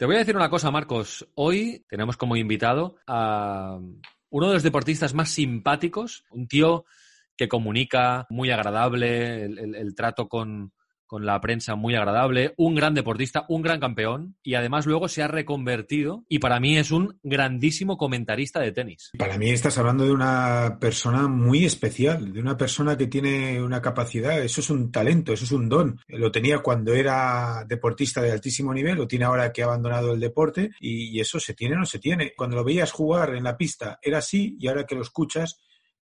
Te voy a decir una cosa, Marcos. Hoy tenemos como invitado a uno de los deportistas más simpáticos, un tío que comunica, muy agradable, el, trato con, con la prensa muy agradable, un gran deportista, un gran campeón y además luego se ha reconvertido y para mí es un grandísimo comentarista de tenis. Para mí estás hablando de una persona muy especial, de una persona que tiene una capacidad, eso es un talento, eso es un don. Lo tenía cuando era deportista de altísimo nivel, lo tiene ahora que ha abandonado el deporte y, eso se tiene o no se tiene. Cuando lo veías jugar en la pista era así y ahora que lo escuchas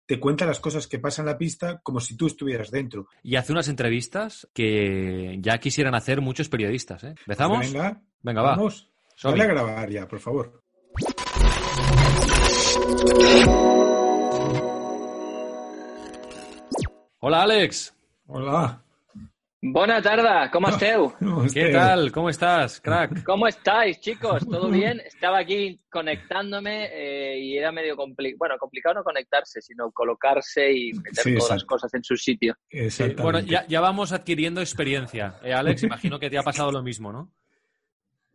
te cuenta las cosas que pasan en la pista como si tú estuvieras dentro. Y hace unas entrevistas que ya quisieran hacer muchos periodistas. ¿eh? ¿Empezamos? Pues venga, venga, vamos. Va. Dale a grabar ya, por favor. Hola, Alex. Hola. Buena tarde, ¿cómo esteu? ¿Qué tal? ¿Cómo estás, crack? ¿Cómo estáis, chicos? ¿Todo bien? Estaba aquí conectándome eh, y era medio complicado, bueno, complicado no conectarse, sino colocarse y meter todas las cosas en su sitio. Bueno, ya, vamos adquiriendo experiencia. Eh, Alex, imagino que te ha pasado lo mismo, ¿no?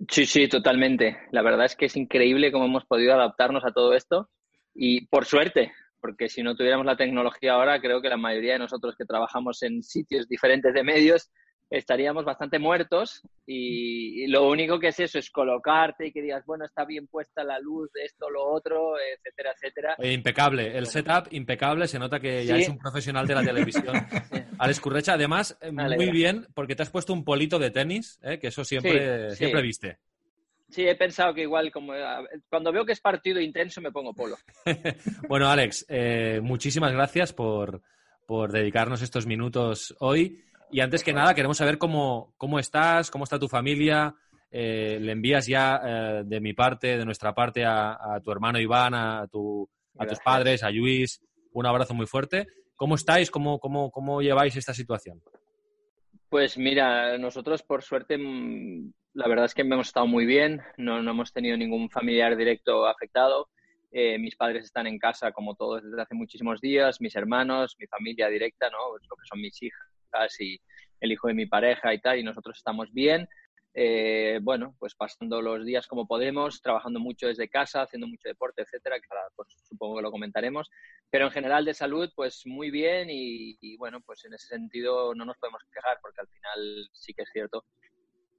Sí, sí, totalmente. La verdad es que es increíble cómo hemos podido adaptarnos a todo esto y por suerte, porque si no tuviéramos la tecnología ahora, creo que la mayoría de nosotros que trabajamos en sitios diferentes de medios estaríamos bastante muertos y, lo único que es eso, es colocarte y que digas, bueno, está bien puesta la luz, esto, lo otro, etcétera, etcétera. impecable, el setup impecable, se nota que ya es un profesional de la televisión. Alex Currecha, además, eh, muy bien, porque te has puesto un polito de tenis, eh, que eso siempre, siempre viste. Sí, he pensado que igual, como cuando veo que es partido intenso, me pongo polo. bueno, Alex, eh, muchísimas gracias por, dedicarnos estos minutos hoy. Y antes que nada, queremos saber cómo, cómo estás, cómo está tu familia. Eh, le envías ya eh, de mi parte, de nuestra parte, a, tu hermano Iván, a, tu, a tus padres, a Luis, un abrazo muy fuerte. ¿Cómo estáis? ¿Cómo, cómo, cómo lleváis esta situación? Pues mira, nosotros por suerte mm, la verdad es que hemos estado muy bien, no, hemos tenido ningún familiar directo afectado. Eh, mis padres están en casa como todos desde hace muchísimos días, mis hermanos, mi familia directa, ¿no? Pues lo que son mis hijas y el hijo de mi pareja y tal, y nosotros estamos bien. Eh, bueno, pues pasando los días como podemos, trabajando mucho desde casa, haciendo mucho deporte, etcétera, que pues, supongo que lo comentaremos. Pero en general de salud, pues muy bien y, bueno, pues en ese sentido no nos podemos quejar porque al final sí que es cierto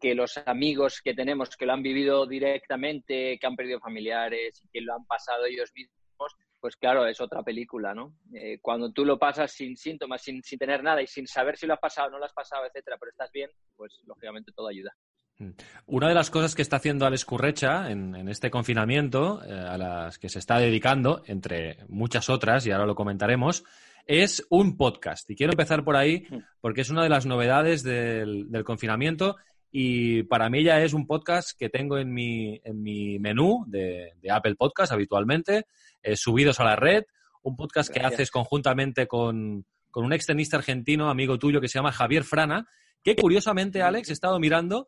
que los amigos que tenemos que lo han vivido directamente, que han perdido familiares y que lo han pasado ellos mismos, pues claro, es otra película, ¿no? Eh, cuando tú lo pasas sin síntomas, sin, sin, tener nada y sin saber si lo has pasado o no lo has pasado, etcétera, pero estás bien, pues lógicamente todo ayuda. Mm. Una de las cosas que está haciendo Alex Currecha en, este confinamiento, eh, a las que se está dedicando, entre muchas otras, y ahora lo comentaremos, es un podcast. Y quiero empezar por ahí mm. porque es una de las novedades del, del confinamiento y para mí ya es un podcast que tengo en mi, en mi menú de, Apple Podcast habitualmente, eh, subidos a la red, un podcast que haces conjuntamente con, un extenista argentino, amigo tuyo, que se llama Javier Frana, que curiosamente, Alex, he estado mirando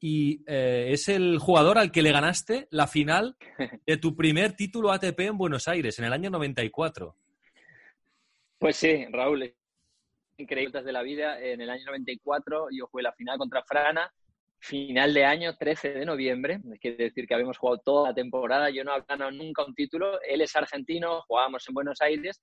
y eh, es el jugador al que le ganaste la final de tu primer título ATP en Buenos Aires, en el año 94. Pues sí, Raúl, increíbles de la vida. En el año 94 yo jugué la final contra Frana final de año, 13 de noviembre. Quiere decir que habíamos jugado toda la temporada. Yo no he ganado nunca un título. Él es argentino, jugábamos en Buenos Aires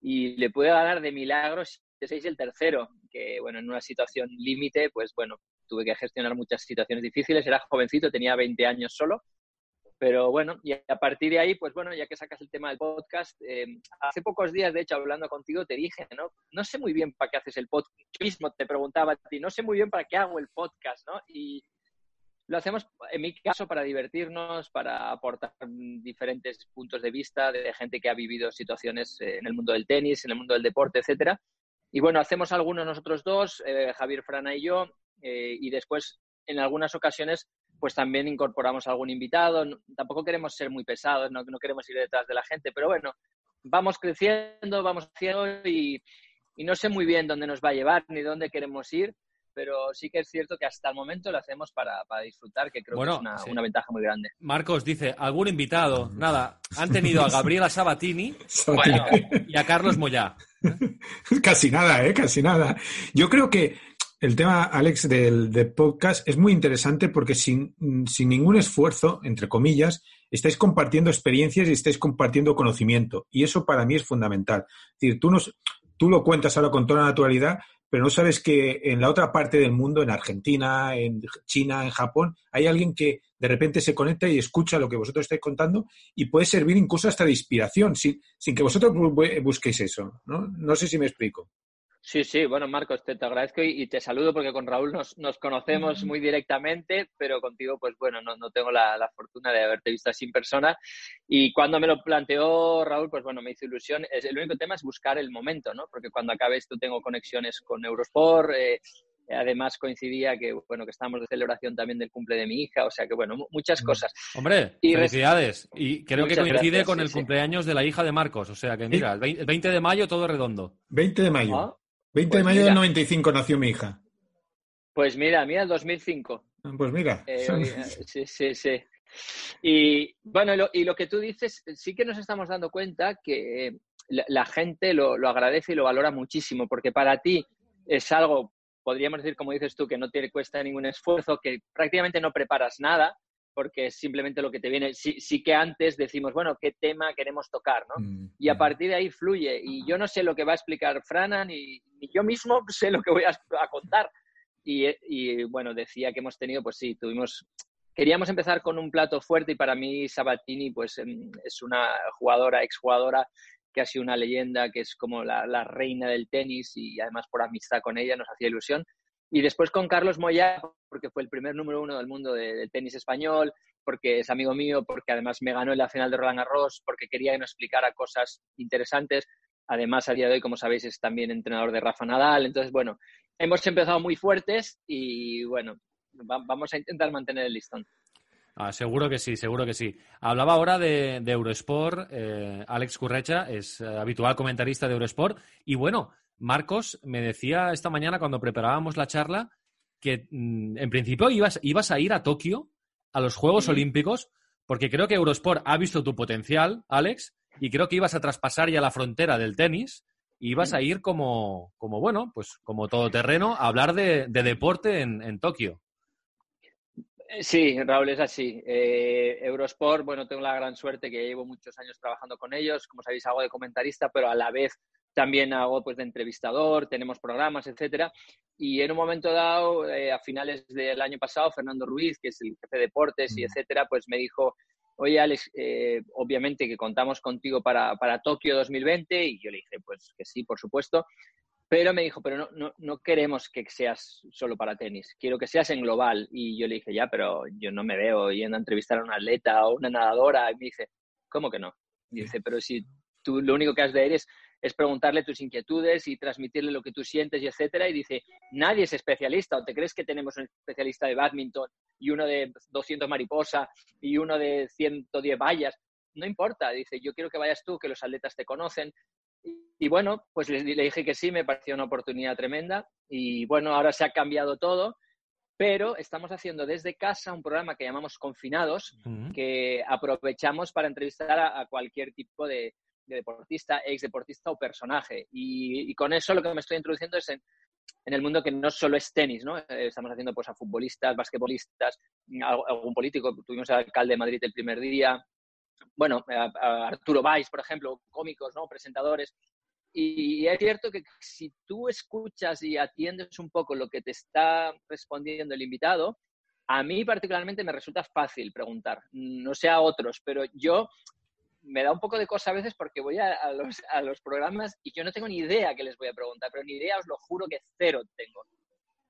y le pude ganar de milagros seis el tercero, que bueno, en una situación límite, pues bueno, tuve que gestionar muchas situaciones difíciles. Era jovencito, tenía 20 años solo pero bueno, y a partir de ahí, pues bueno, ya que sacas el tema del podcast, eh, hace pocos días, de hecho, hablando contigo, te dije, ¿no? No sé muy bien para qué haces el podcast. Yo mismo te preguntaba a ti, no sé muy bien para qué hago el podcast, ¿no? Y lo hacemos, en mi caso, para divertirnos, para aportar diferentes puntos de vista de gente que ha vivido situaciones eh, en el mundo del tenis, en el mundo del deporte, etcétera. Y bueno, hacemos algunos nosotros dos, eh, Javier Frana y yo, y después, en algunas ocasiones, pues también incorporamos algún invitado. tampoco queremos ser muy pesados, no, queremos ir detrás de la gente, pero bueno, vamos creciendo, vamos haciendo y, no sé muy bien dónde nos va a llevar ni dónde queremos ir, pero sí que es cierto que hasta el momento lo hacemos para, disfrutar, que creo que es una, ventaja muy grande. Marcos dice, ¿algún invitado? Nada, han tenido a Gabriela Sabatini, y a Carlos Moyá. Casi nada, ¿eh? Casi nada. Yo creo que el tema, Alex, del, podcast es muy interesante porque sin, sin, ningún esfuerzo, entre comillas, estáis compartiendo experiencias y estáis compartiendo conocimiento. Y eso para mí es fundamental. Es decir, tú, nos, tú lo cuentas ahora con toda naturalidad, pero no sabes que en la otra parte del mundo, en Argentina, en China, en Japón, hay alguien que de repente se conecta y escucha lo que vosotros estáis contando y puede servir incluso hasta de inspiración, sin, sin que vosotros busquéis eso. ¿no? no sé si me explico. Sí, sí, bueno, Marcos, te, agradezco y, te saludo porque con Raúl nos, nos conocemos muy directamente, pero contigo, pues bueno, no, no tengo la, la, fortuna de haberte visto así en persona. Y cuando me lo planteó Raúl, pues bueno, me hizo ilusión. Es, el único tema es buscar el momento, ¿no? Porque cuando acabe esto tengo conexiones con Eurosport, eh, además coincidía que bueno que estamos de celebración también del cumple de mi hija, o sea que bueno, muchas mm. cosas. Hombre, felicidades. Y creo que coincide con el cumpleaños de la hija de Marcos, o sea que mira, el 20 de mayo todo redondo. 20 de mayo. Ah, 20 de pues mayo del 95 nació mi hija. Pues mira, mira, el 2005. Ah, pues mira. Eh, sí, sí, sí. Y bueno, y lo que tú dices, sí que nos estamos dando cuenta que la, gente lo, agradece y lo valora muchísimo, porque para ti es algo, podríamos decir, como dices tú, que no te cuesta ningún esfuerzo, que prácticamente no preparas nada, porque es simplemente lo que te viene. Sí, sí, que antes decimos, bueno, ¿qué tema queremos tocar? ¿no? Mm, y a mm. partir de ahí fluye. Y yo no sé lo que va a explicar Frana, ni, yo mismo sé lo que voy a, contar. Y, y, bueno, decía que hemos tenido, pues sí, tuvimos... Queríamos empezar con un plato fuerte y para mí Sabatini pues em, es una jugadora, exjugadora que ha sido una leyenda, que es como la, la reina del tenis y además por amistad con ella nos hacía ilusión. Y después con Carlos Moya, porque fue el primer número uno del mundo del tenis español, porque es amigo mío, porque además me ganó en la final de Roland Garros, porque quería que nos explicara cosas interesantes. Además, a día de hoy, como sabéis, es también entrenador de Rafa Nadal. Entonces, bueno, hemos empezado muy fuertes y bueno, vamos a intentar mantener el listón. Ah, seguro que sí, seguro que sí. Hablaba ahora de, Eurosport, eh, Alex Currecha es eh, habitual comentarista de Eurosport y bueno, Marcos me decía esta mañana cuando preparábamos la charla que mm, en principio ibas, ibas a ir a Tokio a los Juegos Olímpicos porque creo que Eurosport ha visto tu potencial, Alex, y creo que ibas a traspasar ya la frontera del tenis y ibas a ir como, como bueno, pues como todoterreno a hablar de, deporte en, Tokio. Sí, Raúl, es así. Eh, Eurosport, bueno, tengo la gran suerte que llevo muchos años trabajando con ellos, como sabéis, hago de comentarista, pero a la vez también hago pues de entrevistador, tenemos programas, etcétera. Y en un momento dado, eh, a finales del año pasado, Fernando Ruiz, que es el jefe de deportes y etcétera, pues me dijo, oye Alex, eh, obviamente que contamos contigo para, para, Tokio 2020 y yo le dije, pues que sí, por supuesto. Pero me dijo, pero no, no, no queremos que seas solo para tenis, quiero que seas en global. Y yo le dije, ya, pero yo no me veo yendo a entrevistar a un atleta o una nadadora. Y me dice, ¿cómo que no? Y dice, pero si tú lo único que has de ir es preguntarle tus inquietudes y transmitirle lo que tú sientes y etcétera. Y dice, nadie es especialista. ¿O te crees que tenemos un especialista de badminton y uno de 200 mariposa y uno de 110 vallas? No importa. Dice, yo quiero que vayas tú, que los atletas te conocen. Y, bueno, pues le, dije que sí, me pareció una oportunidad tremenda. Y bueno, ahora se ha cambiado todo pero estamos haciendo desde casa un programa que llamamos Confinados, que aprovechamos para entrevistar a cualquier tipo de, de deportista, ex deportista o personaje. Y, con eso lo que me estoy introduciendo es en, el mundo que no solo es tenis, ¿no? Eh, estamos haciendo pues a futbolistas, basquetbolistas, algún político, tuvimos al alcalde de Madrid el primer día, bueno, a, Arturo Valls, por ejemplo, cómicos, ¿no? Presentadores. Y, es cierto que si tú escuchas y atiendes un poco lo que te está respondiendo el invitado, a mí particularmente me resulta fácil preguntar, no sé a otros, pero yo me da un poco de cosa a veces porque voy a, los, a, los, programas y yo no tengo ni idea qué les voy a preguntar, pero ni idea os lo juro que cero tengo.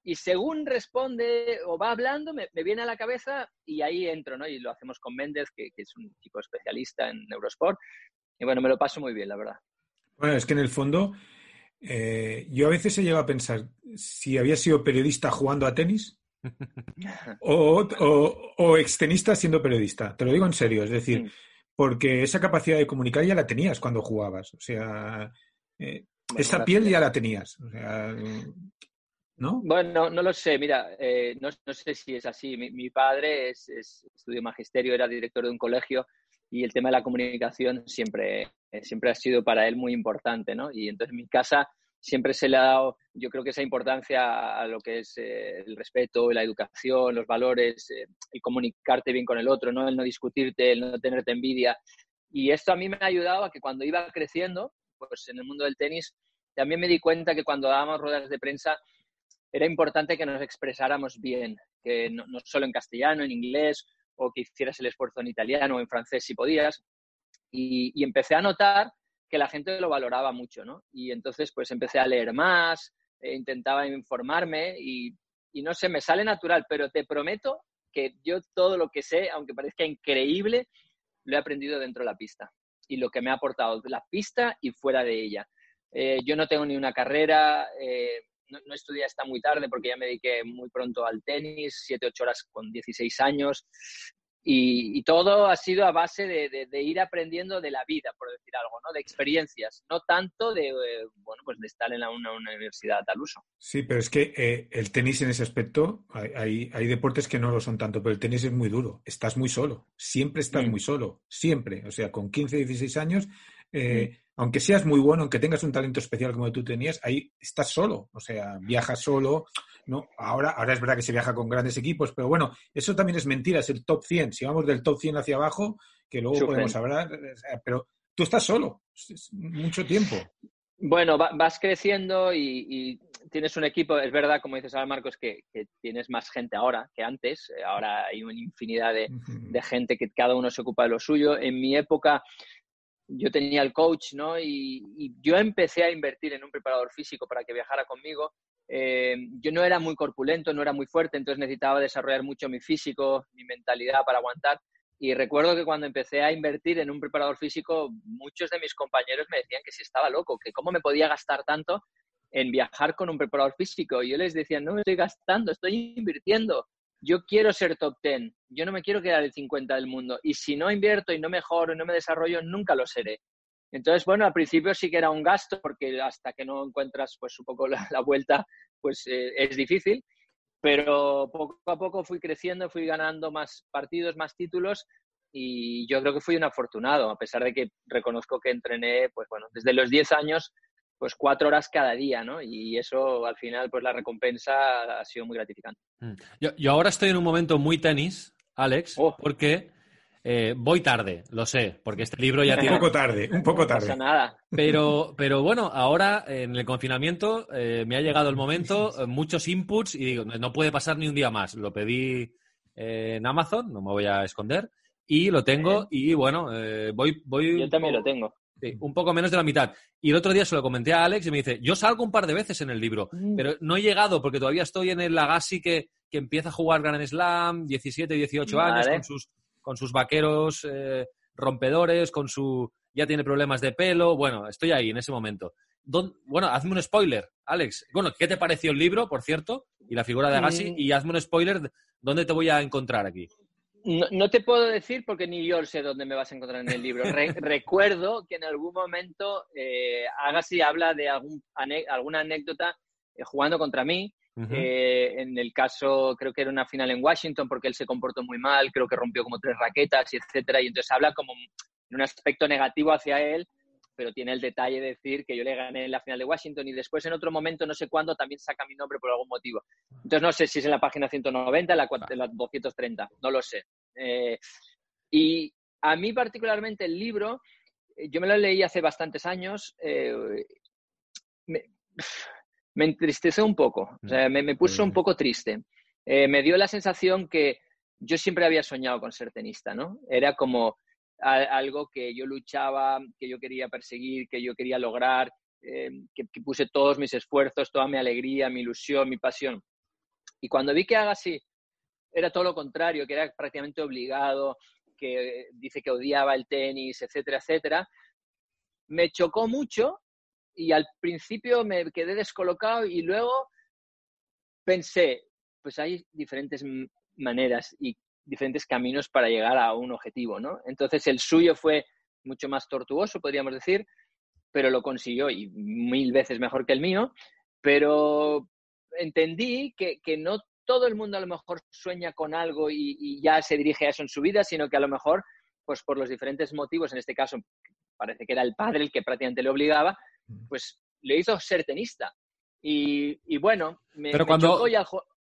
Y según responde o va hablando, me, viene a la cabeza y ahí entro, ¿no? Y lo hacemos con Méndez, que, es un tipo especialista en Eurosport. Y bueno, me lo paso muy bien, la verdad. Bueno, es que en el fondo, eh, yo a veces he llegado a pensar si había sido periodista jugando a tenis o, o, o extenista siendo periodista. Te lo digo en serio, es decir, mm porque esa capacidad de comunicar ya la tenías cuando jugabas. O sea, eh, esa piel ya la tenías. O sea, ¿no? Bueno, no lo sé. Mira, eh, no, sé si es así. Mi, padre es, estudió magisterio, era director de un colegio y el tema de la comunicación siempre, siempre ha sido para él muy importante, ¿no? Y entonces en mi casa siempre se le ha dado, yo creo que esa importancia a lo que es eh, el respeto, la educación, los valores, eh, el comunicarte bien con el otro, ¿no? el no discutirte, el no tenerte envidia. Y esto a mí me ha ayudado a que cuando iba creciendo, pues en el mundo del tenis, también me di cuenta que cuando dábamos ruedas de prensa era importante que nos expresáramos bien, que no, solo en castellano, en inglés, o que hicieras el esfuerzo en italiano o en francés si podías. Y, empecé a notar que la gente lo valoraba mucho, ¿no? Y entonces pues empecé a leer más, e intentaba informarme y, y no sé, me sale natural, pero te prometo que yo todo lo que sé, aunque parezca increíble, lo he aprendido dentro de la pista y lo que me ha aportado la pista y fuera de ella. Eh, yo no tengo ni una carrera, eh, no, estudié hasta muy tarde porque ya me dediqué muy pronto al tenis, 7, 8 horas con 16 años. Y, todo ha sido a base de, ir aprendiendo de la vida, por decir algo, ¿no? De experiencias, no tanto de, eh, bueno, pues de estar en una, universidad al uso. Sí, pero es que eh, el tenis en ese aspecto, hay, hay, deportes que no lo son tanto, pero el tenis es muy duro, estás muy solo, siempre estás mm. muy solo, siempre. O sea, con 15, 16 años, eh, mm aunque seas muy bueno, aunque tengas un talento especial como tú tenías, ahí estás solo, o sea, viajas solo, ¿no? Ahora, ahora es verdad que se viaja con grandes equipos, pero bueno, eso también es mentira, es el top 100. Si vamos del top 100 hacia abajo, que luego podemos hablar, pero tú estás solo, mucho tiempo. Bueno, vas creciendo y, tienes un equipo, es verdad, como dices ahora, Marcos, que, tienes más gente ahora que antes. Ahora hay una infinidad de, de, gente que cada uno se ocupa de lo suyo. En mi época yo tenía el coach, ¿no? Y, yo empecé a invertir en un preparador físico para que viajara conmigo. Eh, yo no era muy corpulento, no era muy fuerte, entonces necesitaba desarrollar mucho mi físico, mi mentalidad para aguantar. Y recuerdo que cuando empecé a invertir en un preparador físico, muchos de mis compañeros me decían que si estaba loco, que cómo me podía gastar tanto en viajar con un preparador físico. Y yo les decía, no me estoy gastando, estoy invirtiendo yo quiero ser top 10, yo no me quiero quedar el 50 del mundo y si no invierto y no mejoro y no me desarrollo, nunca lo seré. Entonces, bueno, al principio sí que era un gasto porque hasta que no encuentras pues un poco la, vuelta, pues eh, es difícil, pero poco a poco fui creciendo, fui ganando más partidos, más títulos y yo creo que fui un afortunado, a pesar de que reconozco que entrené, pues bueno, desde los 10 años pues cuatro horas cada día, ¿no? Y eso al final, pues la recompensa ha sido muy gratificante. Mm. Yo, ahora estoy en un momento muy tenis, Alex, oh. porque eh, voy tarde, lo sé, porque este libro ya tiene... Un poco tarde, un poco tarde. No pasa nada. Pero, pero bueno, ahora en el confinamiento eh, me ha llegado el momento, eh, muchos inputs y digo, no puede pasar ni un día más. Lo pedí en Amazon, no me voy a esconder, y lo tengo y bueno, voy, voy... Yo también lo tengo. Sí, un poco menos de la mitad. Y el otro día se lo comenté a Alex y me dice, yo salgo un par de veces en el libro, mm. pero no he llegado porque todavía estoy en el Agassi que, que empieza a jugar Grand Slam, 17, 18 años, con sus, con sus vaqueros eh, rompedores, con su... ya tiene problemas de pelo. Bueno, estoy ahí en ese momento. bueno, hazme un spoiler, Alex. Bueno, ¿qué te pareció el libro, por cierto? Y la figura de Agassi. Y hazme un spoiler, ¿dónde te voy a encontrar aquí? No, te puedo decir porque ni yo sé dónde me vas a encontrar en el libro. recuerdo que en algún momento eh, Agassi habla de algún, alguna anécdota eh, jugando contra mí. Eh, en el caso, creo que era una final en Washington porque él se comportó muy mal, creo que rompió como tres raquetas y etcétera. Y entonces habla como en un aspecto negativo hacia él, pero tiene el detalle de decir que yo le gané en la final de Washington y después en otro momento, no sé cuándo, también saca mi nombre por algún motivo. Entonces no sé si es en la página 190, en la, en la 230, no lo sé. Eh, y a mí particularmente el libro, eh, yo me lo leí hace bastantes años, eh, me, me, entristeció un poco, o sea, me, puso un poco triste. me dio la sensación que yo siempre había soñado con ser tenista, ¿no? Era como algo que yo luchaba, que yo quería perseguir, que yo quería lograr, que, puse todos mis esfuerzos, toda mi alegría, mi ilusión, mi pasión. Y cuando vi que haga así era todo lo contrario, que era prácticamente obligado, que dice que odiaba el tenis, etcétera, etcétera. Me chocó mucho y al principio me quedé descolocado y luego pensé, pues hay diferentes maneras y diferentes caminos para llegar a un objetivo, ¿no? Entonces el suyo fue mucho más tortuoso, podríamos decir, pero lo consiguió y mil veces mejor que el mío, pero entendí que, que no todo el mundo a lo mejor sueña con algo y, ya se dirige a eso en su vida, sino que a lo mejor, pues por los diferentes motivos, en este caso parece que era el padre el que prácticamente le obligaba, pues le hizo ser tenista. Y, bueno, me, Pero cuando,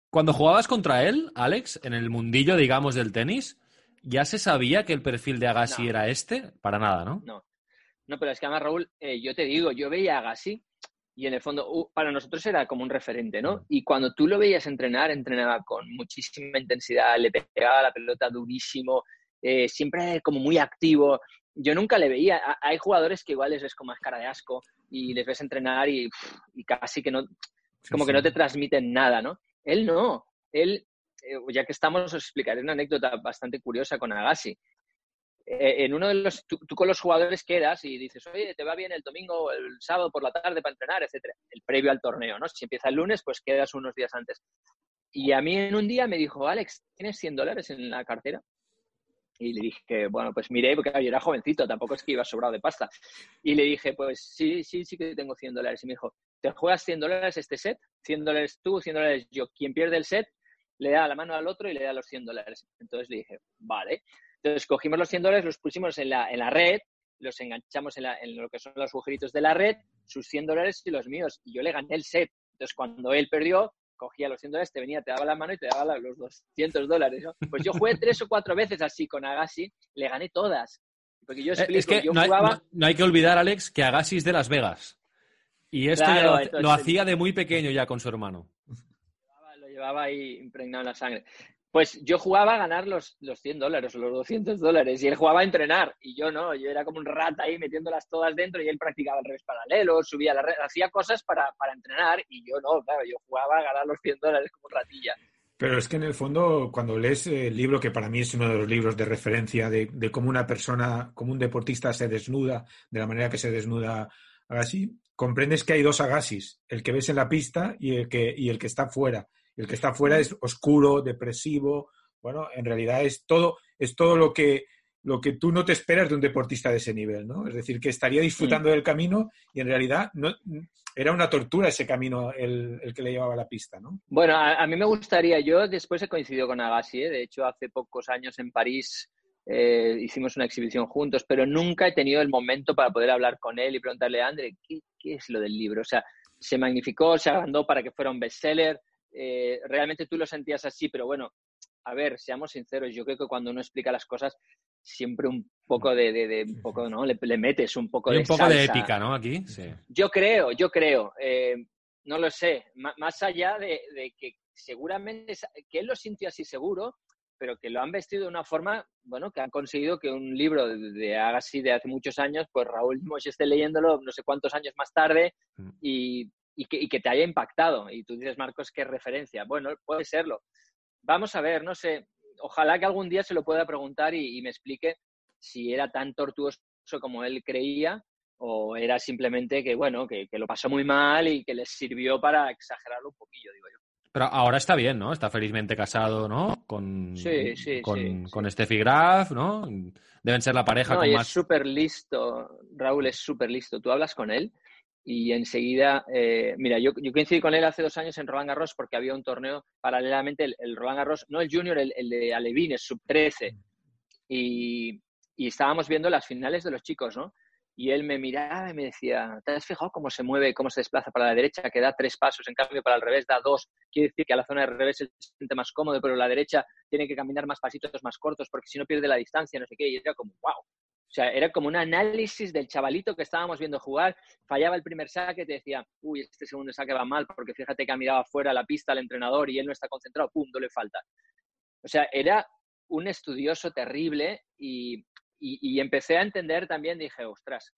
cuando jugabas contra él, Alex, en el mundillo, digamos, del tenis, ¿ya se sabía que el perfil de Agassi era este? Para nada, ¿no? No. No, pero es que además, Raúl, eh, yo te digo, yo veía a Agassi y en el fondo uh, para nosotros era como un referente, ¿no? Y cuando tú lo veías entrenar, entrenaba con muchísima intensidad, le pegaba la pelota durísimo, eh, siempre como muy activo. Yo nunca le veía. Hay jugadores que igual les ves con más cara de asco y les ves entrenar y, casi que no, como que no te transmiten nada, ¿no? Él no. Él, eh, ya que estamos, os explicaré una anécdota bastante curiosa con Agassi. Eh, en uno de los, tú, con los jugadores quedas y dices, oye, te va bien el domingo el sábado por la tarde para entrenar, etcétera, el previo al torneo, ¿no? Si empieza el lunes, pues quedas unos días antes. Y a mí en un día me dijo, Alex, ¿tienes 100 dólares en la cartera? Y le dije, bueno, pues miré, porque yo era jovencito, tampoco es que iba sobrado de pasta. Y le dije, pues sí, sí, sí que tengo 100 dólares. Y me dijo, ¿te juegas 100 dólares este set? 100 dólares tú, 100 dólares yo. Quien pierde el set, le da la mano al otro y le da los 100 dólares. Entonces le dije, vale. Entonces cogimos los 100 dólares, los pusimos en la, en la red, los enganchamos en, en, lo que son los agujeritos de la red, sus 100 dólares y los míos. Y yo le gané el set. Entonces cuando él perdió, cogía los 100 dólares, te venía, te daba la mano y te daba los 200 dólares. Pues yo jugué tres o cuatro veces así con Agassi, le gané todas. Porque yo eh, es que no, hay, que olvidar, Alex, que Agassi es de Las Vegas. Y esto lo, hacía de muy pequeño ya con su hermano. Lo llevaba, ahí impregnado en la sangre. Pues yo jugaba a ganar los, los 100 dólares o los 200 dólares y él jugaba a entrenar y yo no, yo era como un rata ahí metiéndolas todas dentro y él practicaba el revés paralelo, subía la red, hacía cosas para, para, entrenar y yo no, claro, yo jugaba a ganar los 100 dólares como ratilla. Pero es que en el fondo, cuando lees el libro, que para mí es uno de los libros de referencia de, de cómo una persona, como un deportista se desnuda, de la manera que se desnuda Agassi, comprendes que hay dos Agassis, el que ves en la pista y el que, y el que está fuera. El que está afuera es oscuro, depresivo. Bueno, en realidad es todo, es todo lo que, lo que tú no te esperas de un deportista de ese nivel, ¿no? Es decir, que estaría disfrutando del camino y en realidad no, era una tortura ese camino el, que le llevaba a la pista, ¿no? Bueno, a, mí me gustaría, yo después he coincidido con Agassi, ¿eh? de hecho hace pocos años en París eh, hicimos una exhibición juntos, pero nunca he tenido el momento para poder hablar con él y preguntarle, André, ¿qué, qué es lo del libro? O sea, se magnificó, se agrandó para que fuera un bestseller, eh, realmente tú lo sentías así, pero bueno, a ver, seamos sinceros, yo creo que cuando uno explica las cosas, siempre un poco de, de, un poco, ¿no? Le, metes un poco de un poco de épica, ¿no? Aquí, sí. Yo creo, yo creo, eh, no lo sé, más allá de, que seguramente, que él lo sintió así seguro, pero que lo han vestido de una forma, bueno, que han conseguido que un libro de, de Agassi de hace muchos años, pues Raúl Mosch esté leyéndolo no sé cuántos años más tarde mm. y y que, te haya impactado. Y tú dices, Marcos, ¿qué referencia? Bueno, puede serlo. Vamos a ver, no sé, ojalá que algún día se lo pueda preguntar y, me explique si era tan tortuoso como él creía o era simplemente que, bueno, que, lo pasó muy mal y que les sirvió para exagerarlo un poquillo, digo yo. Pero ahora está bien, ¿no? Está felizmente casado, ¿no? Con, sí, sí, con, con Steffi Graf, ¿no? Deben ser la pareja no, con y más... es súper listo, Raúl es súper listo. Tú hablas con él y enseguida, eh, mira, yo, yo, coincidí con él hace dos años en Roland Garros porque había un torneo paralelamente, el, Roland Garros, no el Junior, el, el de Alevines, sub 13, y, y, estábamos viendo las finales de los chicos, ¿no? Y él me miraba y me decía, ¿te has fijado cómo se mueve, cómo se desplaza para la derecha, que da tres pasos, en cambio para el revés da dos? Quiere decir que a la zona de revés se siente más cómodo, pero la derecha tiene que caminar más pasitos más cortos porque si no pierde la distancia, no sé qué, y era como, wow, o sea, era como un análisis del chavalito que estábamos viendo jugar. Fallaba el primer saque, te decía, uy, este segundo saque va mal porque fíjate que ha mirado afuera la pista al entrenador y él no está concentrado, pum, no le falta. O sea, era un estudioso terrible y, empecé a entender también, dije, ostras,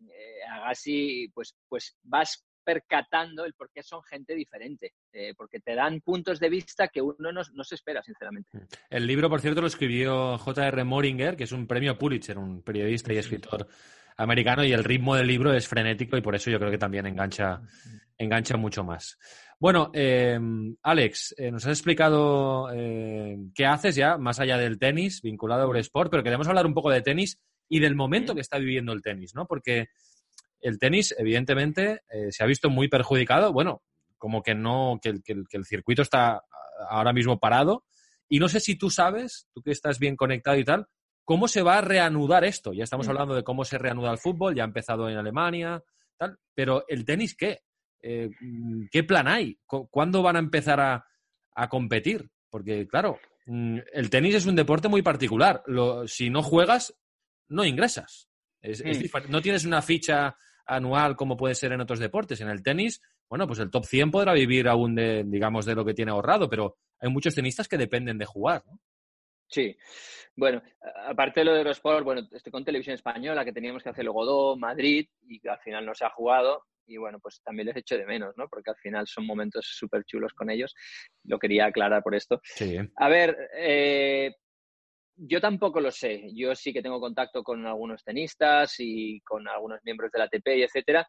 eh, Agassi, pues, pues vas percatando el por qué son gente diferente, eh, porque te dan puntos de vista que uno no, se espera, sinceramente. Mm. El libro, por cierto, lo escribió J.R. Moringer, que es un premio Pulitzer, un periodista y escritor americano, y el ritmo del libro es frenético y por eso yo creo que también engancha, engancha mucho más. Bueno, eh, Alex, eh, nos has explicado qué haces ya, más allá del tenis, vinculado a Eurosport, pero queremos hablar un poco de tenis y del momento que está viviendo el tenis, ¿no? Porque el tenis, evidentemente, eh, se ha visto muy perjudicado. Bueno, como que no, que, el circuito está ahora mismo parado. Y no sé si tú sabes, tú que estás bien conectado y tal, cómo se va a reanudar esto. Ya estamos hablando de cómo se reanuda el fútbol, ya ha empezado en Alemania, tal. Pero el tenis, ¿qué? Eh, ¿Qué plan hay? ¿Cuándo van a empezar a, competir? Porque, claro, mm, el tenis es un deporte muy particular. si no juegas, no ingresas. Mm. no tienes una ficha anual como puede ser en otros deportes. En el tenis, bueno, pues el top 100 podrá vivir aún de, digamos, de lo que tiene ahorrado, pero hay muchos tenistas que dependen de jugar, ¿no? Sí. Bueno, aparte de lo de Eurosport, bueno, estoy con Televisión Española, que teníamos que hacer el Godó, Madrid, y al final no se ha jugado. Y bueno, pues también les echo de menos, ¿no? Porque al final son momentos súper chulos con ellos. Lo quería aclarar por esto. Sí. A ver, eh, yo tampoco lo sé. Yo sí que tengo contacto con algunos tenistas y con algunos miembros de la ATP y etcétera,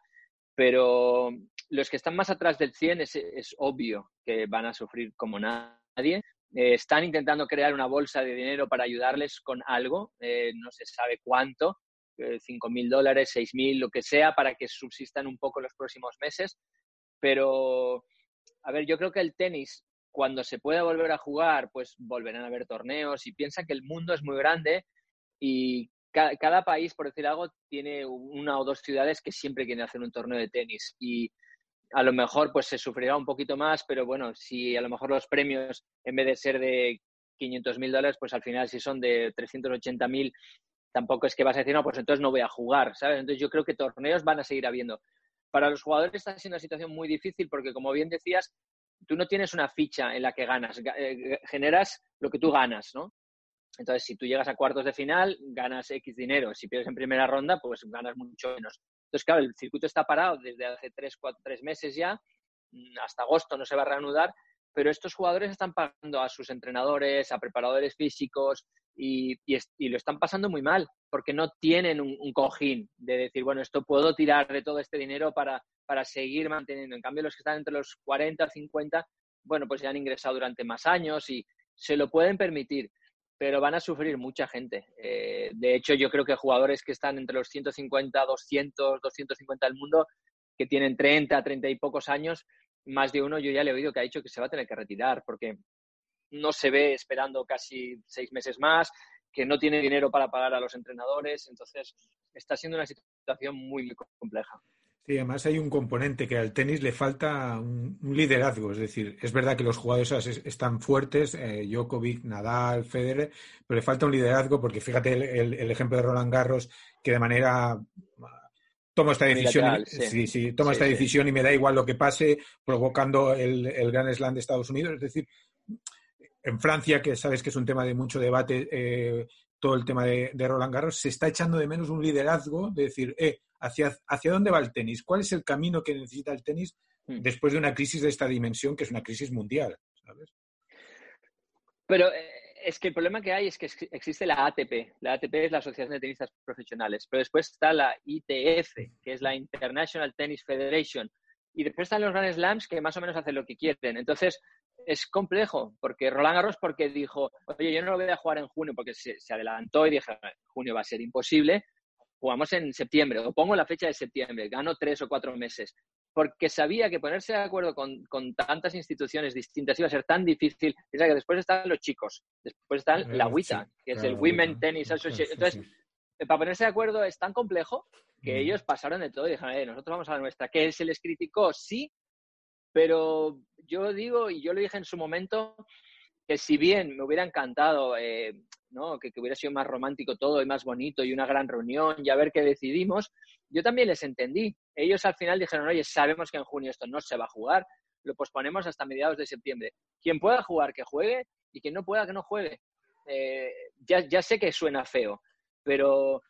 pero los que están más atrás del 100 es, es obvio que van a sufrir como nadie. Eh, están intentando crear una bolsa de dinero para ayudarles con algo, eh, no se sabe cuánto, cinco mil dólares, seis mil, lo que sea, para que subsistan un poco los próximos meses. Pero, a ver, yo creo que el tenis cuando se pueda volver a jugar, pues volverán a haber torneos y piensa que el mundo es muy grande y cada país, por decir algo, tiene una o dos ciudades que siempre quieren hacer un torneo de tenis y a lo mejor pues se sufrirá un poquito más, pero bueno, si a lo mejor los premios en vez de ser de 500 mil dólares, pues al final si son de 380 mil, tampoco es que vas a decir, no, pues entonces no voy a jugar, ¿sabes? Entonces yo creo que torneos van a seguir habiendo. Para los jugadores está siendo una situación muy difícil porque, como bien decías, tú no tienes una ficha en la que ganas, eh, generas lo que tú ganas, ¿no? Entonces, si tú llegas a cuartos de final, ganas X dinero. Si pierdes en primera ronda, pues ganas mucho menos. Entonces, claro, el circuito está parado desde hace tres, cuatro, tres meses ya, mm, hasta agosto no se va a reanudar, pero estos jugadores están pagando a sus entrenadores, a preparadores físicos y, lo están pasando muy mal porque no tienen un, cojín de decir, bueno, esto puedo tirar de todo este dinero para, para seguir manteniendo. En cambio, los que están entre los 40 y 50, bueno, pues ya han ingresado durante más años y se lo pueden permitir, pero van a sufrir mucha gente. Eh, de hecho, yo creo que jugadores que están entre los 150, 200, 250 del mundo, que tienen 30, 30 y pocos años, más de uno yo ya le he oído que ha dicho que se va a tener que retirar porque no se ve esperando casi seis meses más, que no tiene dinero para pagar a los entrenadores. Entonces, está siendo una situación muy compleja. Sí, además hay un componente que al tenis le falta un, liderazgo. Es decir, es verdad que los jugadores están fuertes, eh, Djokovic, Nadal, Federer, pero le falta un liderazgo porque fíjate el, ejemplo de Roland Garros, que de manera toma esta decisión, sí. Sí, toma esta decisión y me da igual lo que pase, provocando el, el Gran Slam de Estados Unidos. Es decir, en Francia, que sabes que es un tema de mucho debate, eh, todo el tema de, de, Roland Garros, se está echando de menos un liderazgo de decir, eh, hacia, hacia dónde va el tenis, cuál es el camino que necesita el tenis hmm. después de una crisis de esta dimensión, que es una crisis mundial, ¿sabes? Pero eh, es que el problema que hay es que existe la ATP. La ATP es la Asociación de Tenistas Profesionales, pero después está la ITF, que es la International Tennis Federation, y después están los Grand Slams que más o menos hacen lo que quieren. Entonces, es complejo, porque Roland Garros porque dijo, oye, yo no lo voy a jugar en junio, porque se, se adelantó y dije, junio va a ser imposible, jugamos en septiembre, o pongo la fecha de septiembre, gano tres o cuatro meses, porque sabía que ponerse de acuerdo con, tantas instituciones distintas iba a ser tan difícil. que después están los chicos, después está la WITA, que es el Women Tennis Association. Entonces, eh, para ponerse de acuerdo es tan complejo que ellos pasaron de todo y dijeron, eh, nosotros vamos a la nuestra. ¿Que se les criticó? Sí, pero yo digo, y yo lo dije en su momento, que si bien me hubiera encantado eh, ¿no? Que, hubiera sido más romántico todo y más bonito y una gran reunión y a ver qué decidimos, yo también les entendí. Ellos al final dijeron, oye, sabemos que en junio esto no se va a jugar, lo posponemos hasta mediados de septiembre. Quien pueda jugar, que juegue, y quien no pueda, que no juegue. Eh, ya, ya, sé que suena feo, pero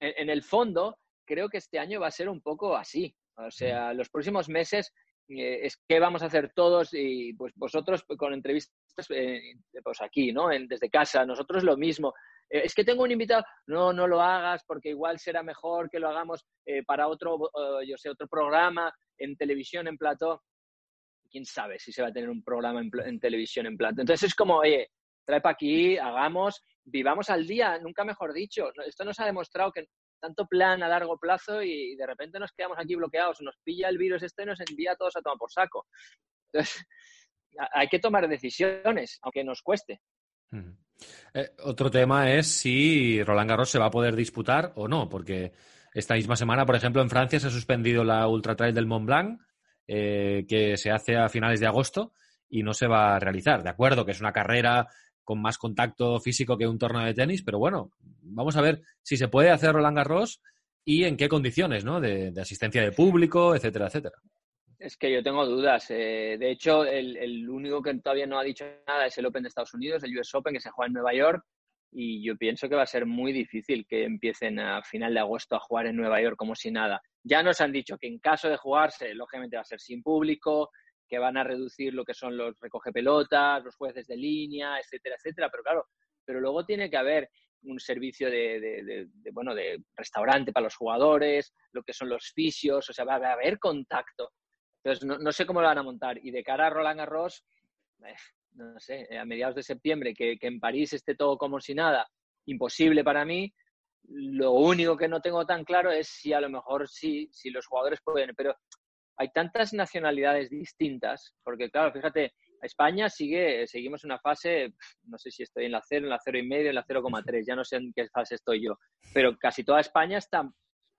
en, el fondo creo que este año va a ser un poco así. O sea, los próximos meses eh, es que vamos a hacer todos y pues vosotros con entrevistas eh, pues aquí, ¿no? desde casa, nosotros lo mismo. Eh, es que tengo un invitado, no, no lo hagas porque igual será mejor que lo hagamos para otro, yo sé, otro programa en televisión, en plató. ¿Quién sabe si se va a tener un programa en, en televisión, en plató? Entonces es como, oye, trae para aquí, hagamos, vivamos al día, nunca mejor dicho. Esto nos ha demostrado que tanto plan a largo plazo y de repente nos quedamos aquí bloqueados, nos pilla el virus este y nos envía a todos a tomar por saco. Entonces, hay que tomar decisiones, aunque nos cueste. Eh, otro tema es si Roland Garros se va a poder disputar o no, porque esta misma semana, por ejemplo, en Francia se ha suspendido la Ultra Trail del Mont Blanc, eh, que se hace a finales de agosto y no se va a realizar. De acuerdo, que es una carrera con más contacto físico que un torneo de tenis, pero bueno, vamos a ver si se puede hacer Roland Garros y en qué condiciones, ¿no? De, asistencia de público, etcétera, etcétera. Es que yo tengo dudas. Eh, de hecho, el, único que todavía no ha dicho nada es el Open de Estados Unidos, el US Open, que se juega en Nueva York. Y yo pienso que va a ser muy difícil que empiecen a final de agosto a jugar en Nueva York como si nada. Ya nos han dicho que en caso de jugarse, lógicamente va a ser sin público, que van a reducir lo que son los recoge pelotas, los jueces de línea, etcétera, etcétera. Pero claro, pero luego tiene que haber un servicio de, bueno, de restaurante para los jugadores, lo que son los fisios, o sea, va a haber contacto. Entonces, no, sé cómo lo van a montar. Y de cara a Roland Garros, eh, no sé, a mediados de septiembre, que, que en París esté todo como si nada, imposible para mí. Lo único que no tengo tan claro es si a lo mejor sí, si los jugadores pueden, pero hay tantas nacionalidades distintas, porque claro, fíjate, España sigue, seguimos una fase, no sé si estoy en la 0, en la 0 y medio, en la 0,3, ya no sé en qué fase estoy yo, pero casi toda España está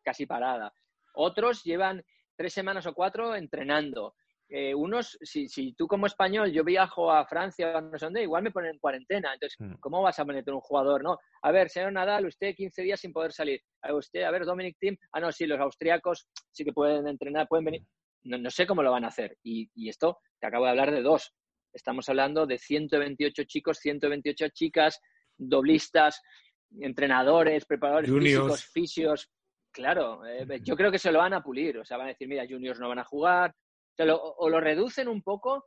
casi parada. Otros llevan tres semanas o cuatro entrenando. Eh, unos, si, si, tú como español, yo viajo a Francia, no sé dónde, igual me ponen en cuarentena. Entonces, mm. ¿cómo vas a ponerte un jugador? No, a ver, señor Nadal, usted 15 días sin poder salir. A usted, a ver, Dominic Team, ah, no, sí, los austriacos sí que pueden entrenar, pueden venir. No, sé cómo lo van a hacer. Y, y, esto, te acabo de hablar de dos. Estamos hablando de 128 chicos, 128 chicas, doblistas, entrenadores, preparadores físicos, fisios. Claro, eh, yo creo que se lo van a pulir. O sea, van a decir, mira, juniors no van a jugar. O, lo, reducen un poco,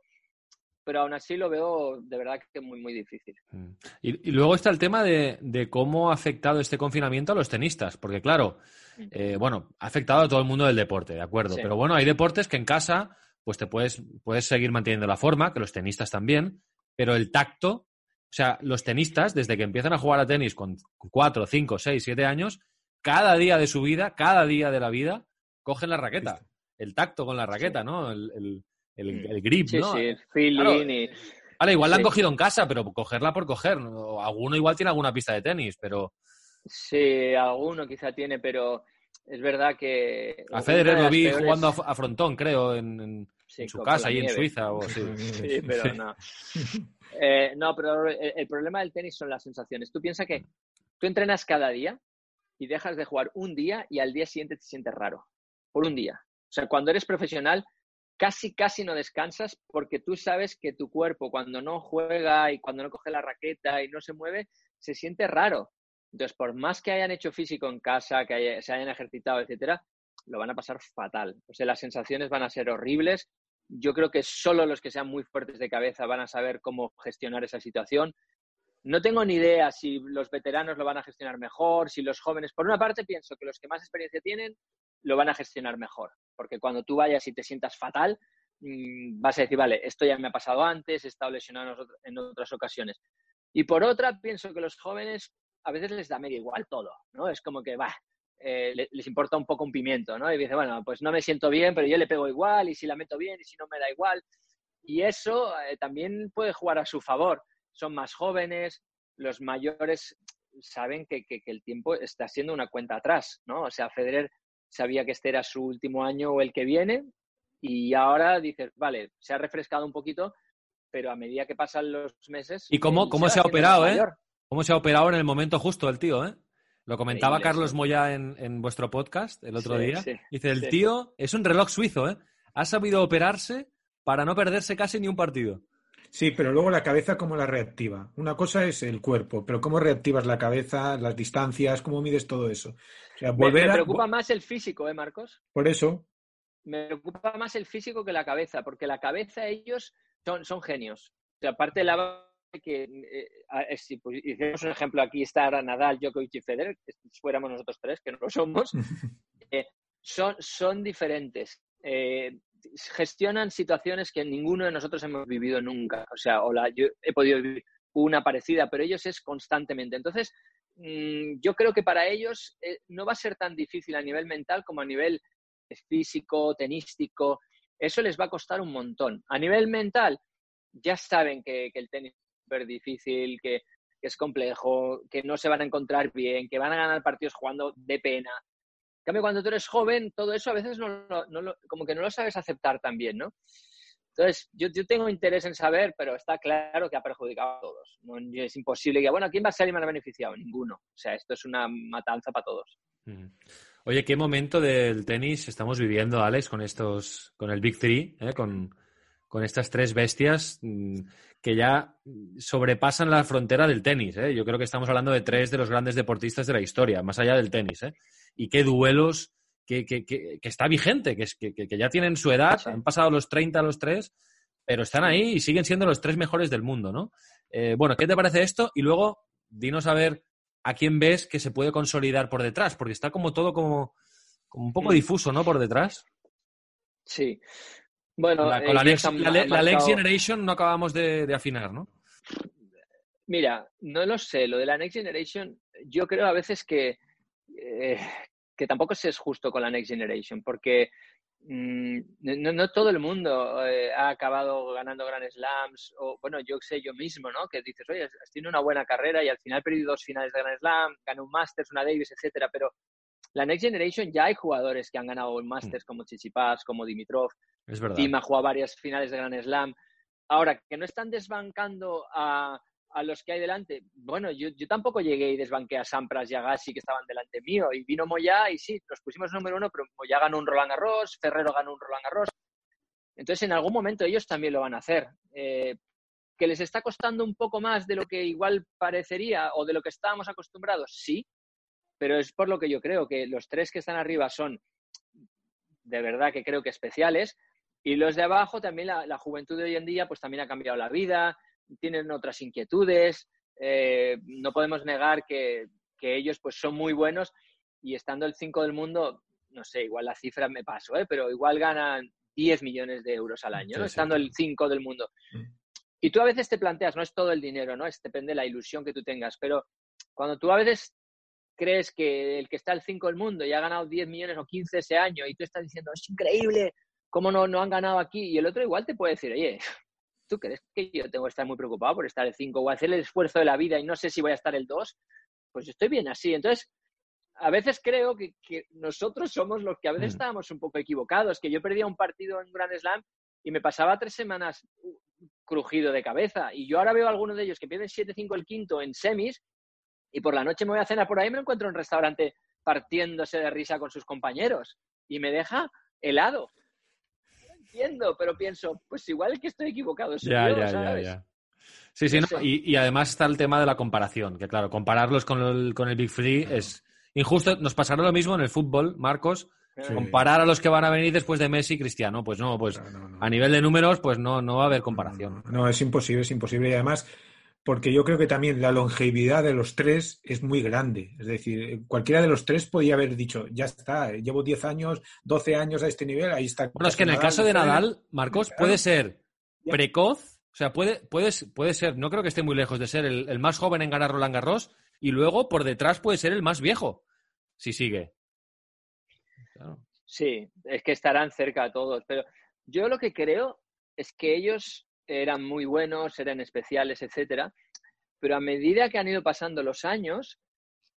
pero aún así lo veo de verdad que muy, muy difícil. Mm. Y, luego está el tema de, cómo ha afectado este confinamiento a los tenistas, porque claro, eh, bueno, ha afectado a todo el mundo del deporte, de acuerdo, pero bueno, hay deportes que en casa pues te puedes, puedes seguir manteniendo la forma, que los tenistas también, pero el tacto, o sea, los tenistas, desde que empiezan a jugar a tenis con 4, 5, 6, 7 años, cada día de su vida, cada día de la vida, cogen la raqueta, el tacto con la raqueta, ¿no? El, el, grip, ¿no? Sí, feeling y... Vale, igual la han cogido en casa, pero cogerla por coger. Alguno igual tiene alguna pista de tenis, pero... Sí, alguno quizá tiene, pero es verdad que... A Federer lo vi jugando a, frontón, creo, en, en su casa, ahí en Suiza. O, sí. sí, pero no. Eh, no, pero el, problema del tenis son las sensaciones. Tú piensas que tú entrenas cada día y dejas de jugar un día y al día siguiente te sientes raro. Por un día. O sea, cuando eres profesional, casi, casi no descansas porque tú sabes que tu cuerpo cuando no juega y cuando no coge la raqueta y no se mueve, se siente raro. Entonces, por más que hayan hecho físico en casa, que se hayan ejercitado, etcétera, lo van a pasar fatal. O sea, las sensaciones van a ser horribles. Yo creo que solo los que sean muy fuertes de cabeza van a saber cómo gestionar esa situación. No tengo ni idea si los veteranos lo van a gestionar mejor, si los jóvenes. Por una parte, pienso que los que más experiencia tienen lo van a gestionar mejor, porque cuando tú vayas y te sientas fatal, mm, vas a decir, vale, esto ya me ha pasado antes, he estado lesionado en otras ocasiones. Y por otra, pienso que los jóvenes a veces les da medio igual todo, ¿no? Es como que, va, eh, les importa un poco un pimiento, ¿no? Y dice, bueno, pues no me siento bien, pero yo le pego igual, y si la meto bien, y si no me da igual. Y eso eh, también puede jugar a su favor. Son más jóvenes, los mayores saben que, el tiempo está siendo una cuenta atrás, ¿no? O sea, Federer sabía que este era su último año o el que viene, y ahora dices, vale, se ha refrescado un poquito, pero a medida que pasan los meses... ¿Y cómo, cómo se, ha operado, eh? ¿Cómo se ha operado en el momento justo el tío, eh? Lo comentaba Carlos Moya en, vuestro podcast el otro día. Dice, el tío es un reloj suizo, ¿eh? Ha sabido operarse para no perderse casi ni un partido. Sí, pero luego la cabeza, ¿cómo la reactiva? Una cosa es el cuerpo, pero ¿cómo reactivas la cabeza, las distancias, cómo mides todo eso? O sea, volver me, me preocupa más el físico, ¿eh, Marcos? Por eso. Me preocupa más el físico que la cabeza, porque la cabeza ellos son, son genios. O sea, aparte de la que eh, si pues, hicimos un ejemplo aquí está Nadal, Djokovic y Federer, si fuéramos nosotros tres, que no lo somos, eh, son, son diferentes. Eh, gestionan situaciones que ninguno de nosotros hemos vivido nunca. O sea, o yo he podido vivir una parecida, pero ellos es constantemente. Entonces, mm, yo creo que para ellos no va a ser tan difícil a nivel mental como a nivel físico, tenístico. Eso les va a costar un montón. A nivel mental, ya saben que, que el tenis súper difícil, que, es complejo, que no se van a encontrar bien, que van a ganar partidos jugando de pena. Cambio, cuando tú eres joven, todo eso a veces no, como que no lo sabes aceptar también, ¿no? Entonces, yo, tengo interés en saber, pero está claro que ha perjudicado a todos. No, es imposible que, bueno, ¿quién va a me ha beneficiado? Ninguno. O sea, esto es una matanza para todos. Oye, ¿qué momento del tenis estamos viviendo, Alex, con estos, con el Big Three, eh, con, estas tres bestias mm, que ya sobrepasan la frontera del tenis? Eh? Yo creo que estamos hablando de tres de los grandes deportistas de la historia, más allá del tenis. Eh. Y qué duelos que, está vigente, que, ya tienen su edad, han pasado los 30 a los 3, pero están ahí y siguen siendo los tres mejores del mundo, ¿no? Eh, bueno, ¿qué te parece esto? Y luego, dinos a ver a quién ves que se puede consolidar por detrás, porque está como todo como, un poco difuso, ¿no? Por detrás. Sí. Bueno, la, con la, next, Generation no acabamos de, afinar, ¿no? Mira, no lo sé. Lo de la Next Generation, yo creo a veces que, eh, que tampoco se es justo con la Next Generation, porque mm, no, todo el mundo eh, ha acabado ganando Grand Slams, o bueno, yo sé yo mismo, ¿no? Que dices, oye, has tenido una buena carrera y al final perdido dos finales de Grand Slam, ganó un Masters, una Davis, etcétera, pero la Next Generation ya hay jugadores que han ganado un Masters mm. como Chichipas, como Dimitrov, es verdad. Tim ha jugado varias finales de Grand Slam. Ahora, que no están desbancando a, a los que hay delante. Bueno, yo, tampoco llegué y desbanqué a Sampras y a Gassi que estaban delante mío. Y vino Moya y sí, nos pusimos número uno, pero Moya ganó un Roland Garros, Ferrero ganó un Roland Garros. Entonces, en algún momento ellos también lo van a hacer. Eh, ¿Que les está costando un poco más de lo que igual parecería o de lo que estábamos acostumbrados? Sí, pero es por lo que yo creo que los tres que están arriba son de verdad que creo que especiales. Y los de abajo también, la, la juventud de hoy en día, pues también ha cambiado la vida, tienen otras inquietudes, eh, no podemos negar que, ellos pues son muy buenos y estando el 5 del mundo, no sé, igual la cifra me paso, ¿eh? pero igual ganan 10 millones de euros al año, estando el 5 del mundo. Mm. Y tú a veces te planteas, no es todo el dinero, ¿no? Es, depende de la ilusión que tú tengas, pero cuando tú a veces crees que el que está el 5 del mundo y ha ganado 10 millones o 15 ese año y tú estás diciendo, es increíble, ¿cómo no, no han ganado aquí? Y el otro igual te puede decir, oye, ¿tú crees que yo tengo que estar muy preocupado por estar el 5 o hacer el esfuerzo de la vida y no sé si voy a estar el 2? Pues estoy bien así. Entonces, a veces creo que, nosotros somos los que a veces mm. estábamos un poco equivocados, que yo perdía un partido en Grand Slam y me pasaba tres semanas crujido de cabeza. Y yo ahora veo a algunos de ellos que pierden 7-5 el quinto en semis y por la noche me voy a cenar por ahí y me encuentro en un restaurante partiéndose de risa con sus compañeros y me deja helado pero pienso, pues igual que estoy equivocado. ya, ya, ya, ya. Sí, sí, y, además está el tema de la comparación, que claro, compararlos con el, con el Big Free es injusto. Nos pasará lo mismo en el fútbol, Marcos. Comparar a los que van a venir después de Messi y Cristiano, pues no, pues a nivel de números, pues no, no va a haber comparación. no, es imposible, es imposible. Y además, porque yo creo que también la longevidad de los tres es muy grande. Es decir, cualquiera de los tres podía haber dicho, ya está, llevo 10 años, 12 años a este nivel, ahí está. Bueno, es que en el caso de Nadal, Marcos, puede ser precoz, o sea, puede, puede, puede ser, no creo que esté muy lejos de ser el, más joven en ganar Roland Garros, y luego por detrás puede ser el más viejo, si sigue. Sí, es que estarán cerca a todos, pero yo lo que creo es que ellos eran muy buenos, eran especiales, etcétera, pero a medida que han ido pasando los años,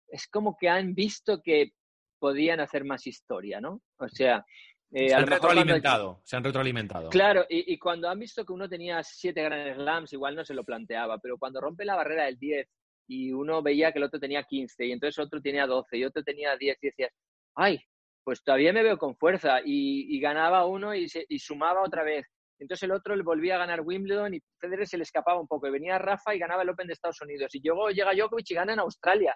es como que han visto que podían hacer más historia, ¿no? O sea, eh, se han retroalimentado, se han retroalimentado. Claro, y, cuando han visto que uno tenía siete Grand Slams, igual no se lo planteaba, pero cuando rompe la barrera del 10 y uno veía que el otro tenía 15 y entonces otro tenía 12 y otro tenía 10 y decías, ay, pues todavía me veo con fuerza y, ganaba uno y, y sumaba otra vez entonces el otro le volvía a ganar Wimbledon y Federer se le escapaba un poco. Y venía Rafa y ganaba el Open de Estados Unidos. Y luego llega Djokovic y gana en Australia.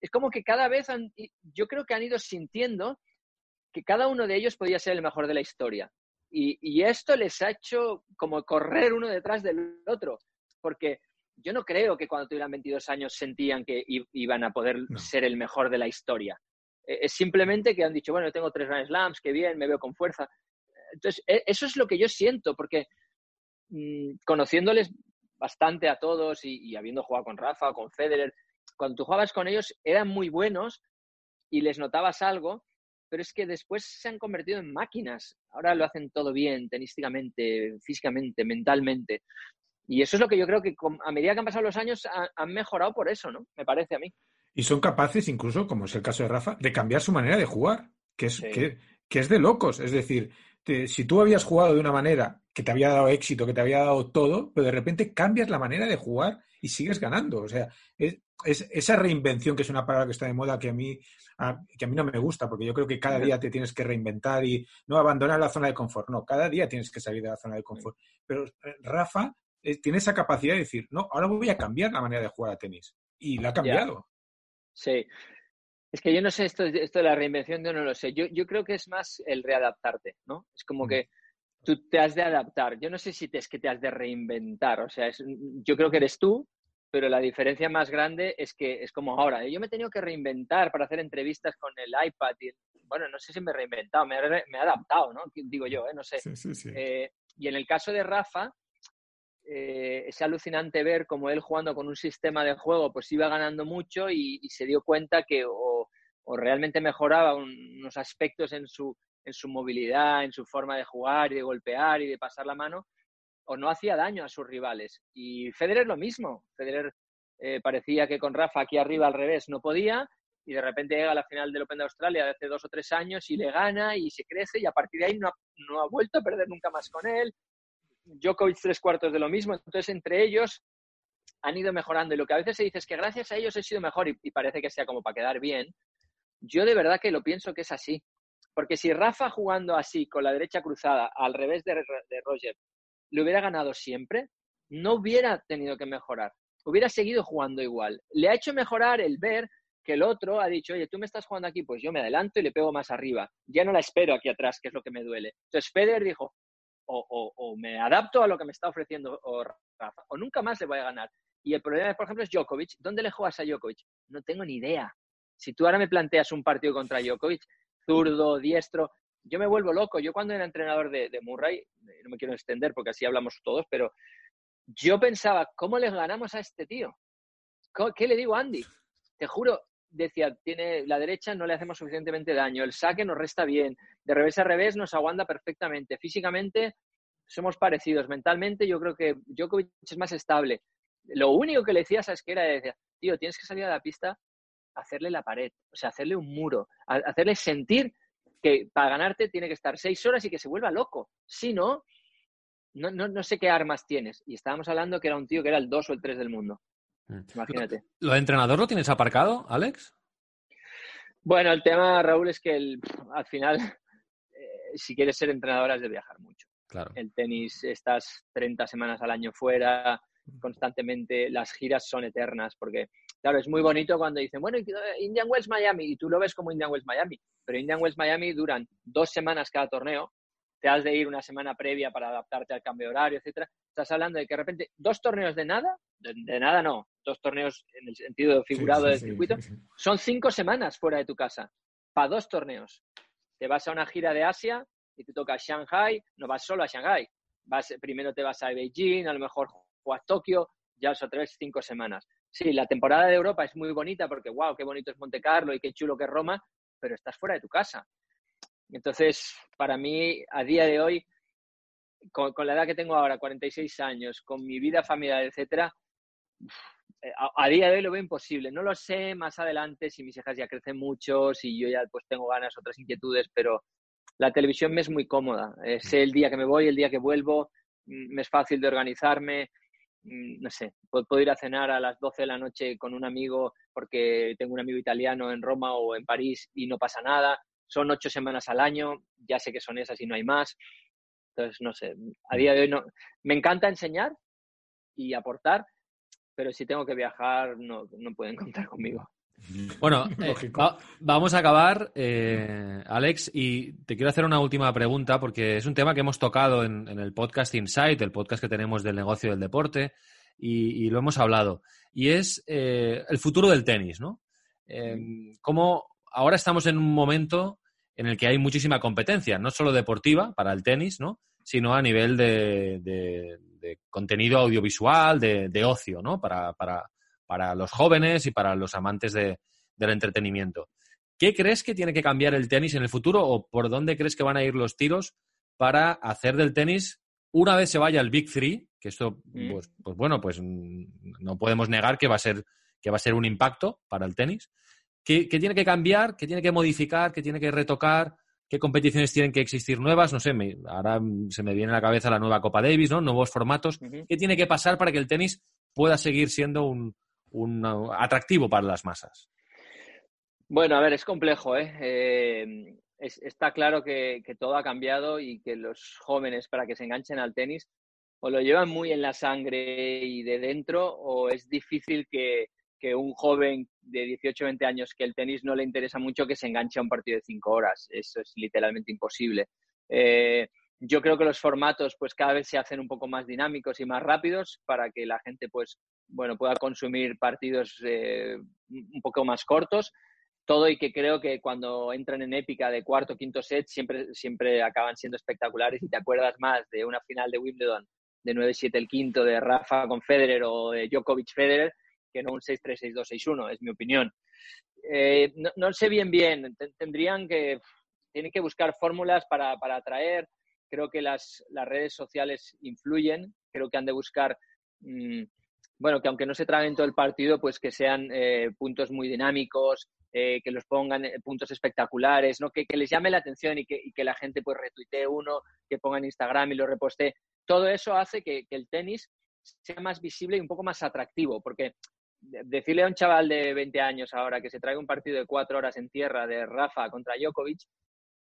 Es como que cada vez, han, yo creo que han ido sintiendo que cada uno de ellos podía ser el mejor de la historia. Y, esto les ha hecho como correr uno detrás del otro. Porque yo no creo que cuando tuvieran 22 años sentían que iban a poder ser el mejor de la historia. E, es simplemente que han dicho, bueno, tengo tres Grand Slams, qué bien, me veo con fuerza. Entonces, e, eso es lo que yo siento, porque mm, conociéndoles bastante a todos y, habiendo jugado con Rafa con Federer, cuando tú jugabas con ellos eran muy buenos y les notabas algo, pero es que después se han convertido en máquinas. Ahora lo hacen todo bien, tenísticamente, físicamente, mentalmente. Y eso es lo que yo creo que a medida que han pasado los años han mejorado por eso, ¿no? Me parece a mí. Y son capaces, incluso, como es el caso de Rafa, de cambiar su manera de jugar. que es, que, es de locos. Es decir, si tú habías jugado de una manera que te había dado éxito, que te había dado todo, pero de repente cambias la manera de jugar y sigues ganando. O sea, es, esa reinvención, que es una palabra que está de moda, que a mí que a mí no me gusta, porque yo creo que cada día te tienes que reinventar y no abandonar la zona de confort. No, cada día tienes que salir de la zona de confort. Pero eh, Rafa eh, tiene esa capacidad de decir, no, ahora voy a cambiar la manera de jugar a tenis. Y la ha cambiado. Sí. Es que yo no sé esto, esto de la reinvención, yo no lo sé. Yo, yo creo que es más el readaptarte, ¿no? Es como mm. que tú te has de adaptar. Yo no sé si te, es que te has de reinventar. O sea, yo creo que eres tú, pero la diferencia más grande es que es como ahora. Yo me he tenido que reinventar para hacer entrevistas con el iPad. Y, bueno, no sé si me he reinventado, me he, adaptado, ¿no? Digo yo, ¿eh? no sé. Eh, y en el caso de Rafa, eh, es alucinante ver cómo él jugando con un sistema de juego pues iba ganando mucho y, se dio cuenta que o, realmente mejoraba unos aspectos en su, en su movilidad, en su forma de jugar y de golpear y de pasar la mano, o no hacía daño a sus rivales. Y Federer lo mismo. Federer eh, parecía que con Rafa aquí arriba al revés no podía y de repente llega a la final del Open de Australia hace dos o tres años y le gana y se crece y a partir de ahí no no ha vuelto a perder nunca más con él Djokovic tres cuartos de lo mismo. Entonces, entre ellos han ido mejorando. Y lo que a veces se dice es que gracias a ellos he sido mejor y, parece que sea como para quedar bien. Yo de verdad que lo pienso que es así. Porque si Rafa jugando así, con la derecha cruzada, al revés de, de Roger, le hubiera ganado siempre, no hubiera tenido que mejorar. Hubiera seguido jugando igual. Le ha hecho mejorar el ver que el otro ha dicho, oye, tú me estás jugando aquí, pues yo me adelanto y le pego más arriba. Ya no la espero aquí atrás, que es lo que me duele. Entonces Federer dijo, o, me adapto a lo que me está ofreciendo o Rafa, o nunca más le voy a ganar. Y el problema, por ejemplo, es Djokovic. ¿Dónde le juegas a Djokovic? No tengo ni idea. Si tú ahora me planteas un partido contra Djokovic, zurdo, diestro, yo me vuelvo loco. Yo cuando era entrenador de, Murray, no me quiero extender porque así hablamos todos, pero yo pensaba, ¿cómo le ganamos a este tío? ¿Qué le digo a Andy? Te juro, decía, tiene la derecha, no le hacemos suficientemente daño, el saque nos resta bien, de revés a revés nos aguanta perfectamente, físicamente somos parecidos, mentalmente yo creo que Djokovic es más estable. Lo único que le decía, ¿sabes qué era? Decía, tío, tienes que salir a la pista, hacerle la pared, o sea, hacerle un muro, hacerle sentir que para ganarte tiene que estar seis horas y que se vuelva loco. Si no, no, no, sé qué armas tienes. Y estábamos hablando que era un tío que era el 2 o el 3 del mundo. Mm. Imagínate. ¿Lo de entrenador lo tienes aparcado, Alex? Bueno, el tema, Raúl, es que el, al final, eh, si quieres ser entrenador, has de viajar mucho. Claro. El tenis, estás 30 semanas al año fuera, constantemente, las giras son eternas, porque, claro, es muy bonito cuando dicen, bueno, Indian Wells Miami, y tú lo ves como Indian Wells Miami, pero Indian Wells Miami duran dos semanas cada torneo, te has de ir una semana previa para adaptarte al cambio de horario, etcétera. Estás hablando de que de repente dos torneos de nada, de, nada no, dos torneos en el sentido figurado del circuito, son cinco semanas fuera de tu casa, para dos torneos. Te vas a una gira de Asia y te toca Shanghai, no vas solo a Shanghai, vas, primero te vas a Beijing, a lo mejor juegas Tokio, ya os otra vez cinco semanas. Sí, la temporada de Europa es muy bonita porque, wow, qué bonito es Monte Carlo y qué chulo que es Roma, pero estás fuera de tu casa. Entonces, para mí, a día de hoy, con, la edad que tengo ahora, 46 años, con mi vida familiar, etcétera, eh, a, día de hoy lo veo imposible. No lo sé más adelante si mis hijas ya crecen mucho, si yo ya pues tengo ganas, otras inquietudes, pero la televisión me es muy cómoda. Eh, sé el día que me voy, el día que vuelvo, mm, me es fácil de organizarme. Mm, no sé, puedo, ir a cenar a las 12 de la noche con un amigo porque tengo un amigo italiano en Roma o en París y no pasa nada son ocho semanas al año, ya sé que son esas y no hay más. Entonces, no sé, a día de hoy no. Me encanta enseñar y aportar, pero si tengo que viajar, no, pueden contar conmigo. Bueno, eh, vamos a acabar, eh, Alex, y te quiero hacer una última pregunta porque es un tema que hemos tocado en, el podcast Insight, el podcast que tenemos del negocio del deporte, y, lo hemos hablado. Y es eh, el futuro del tenis, ¿no? ¿Cómo ahora estamos en un momento en el que hay muchísima competencia, no solo deportiva para el tenis, ¿no? sino a nivel de, contenido audiovisual, de, ocio, ¿no? Para, los jóvenes y para los amantes del entretenimiento. ¿Qué crees que tiene que cambiar el tenis en el futuro o por dónde crees que van a ir los tiros para hacer del tenis, una vez se vaya al Big Three, que esto, mm. pues, pues, bueno, pues no podemos negar que va a ser que va a ser un impacto para el tenis, ¿qué, tiene que cambiar? ¿Qué tiene que modificar? ¿Qué tiene que retocar? ¿Qué competiciones tienen que existir nuevas? No sé, ahora se me viene a la cabeza la nueva Copa Davis, ¿no? Nuevos formatos. ¿Qué tiene que pasar para que el tenis pueda seguir siendo un, atractivo para las masas? Bueno, a ver, es complejo, ¿eh? eh está claro que, todo ha cambiado y que los jóvenes, para que se enganchen al tenis, o lo llevan muy en la sangre y de dentro, o es difícil que, un joven de 18 o 20 años que el tenis no le interesa mucho que se enganche a un partido de 5 horas. Eso es literalmente imposible. Eh, yo creo que los formatos pues cada vez se hacen un poco más dinámicos y más rápidos para que la gente pues bueno pueda consumir partidos eh, un poco más cortos todo y que creo que cuando entran en épica de cuarto quinto set siempre siempre acaban siendo espectaculares y te acuerdas más de una final de Wimbledon de 9-7 el quinto de Rafa con Federer o de Djokovic Federer que no un 6-3 6-2 6-1 es mi opinión eh, no, sé bien bien tendrían que tienen que buscar fórmulas para, para atraer creo que las, las redes sociales influyen, creo que han de buscar, mm, bueno, que aunque no se traguen todo el partido, pues que sean eh, puntos muy dinámicos, eh, que los pongan puntos espectaculares, ¿no? Que, les llame la atención y que, que, la gente pues retuitee uno, que ponga en Instagram y lo reposte. Todo eso hace que, que el tenis sea más visible y un poco más atractivo, porque decirle a un chaval de 20 años ahora que se traiga un partido de cuatro horas en tierra de Rafa contra Djokovic,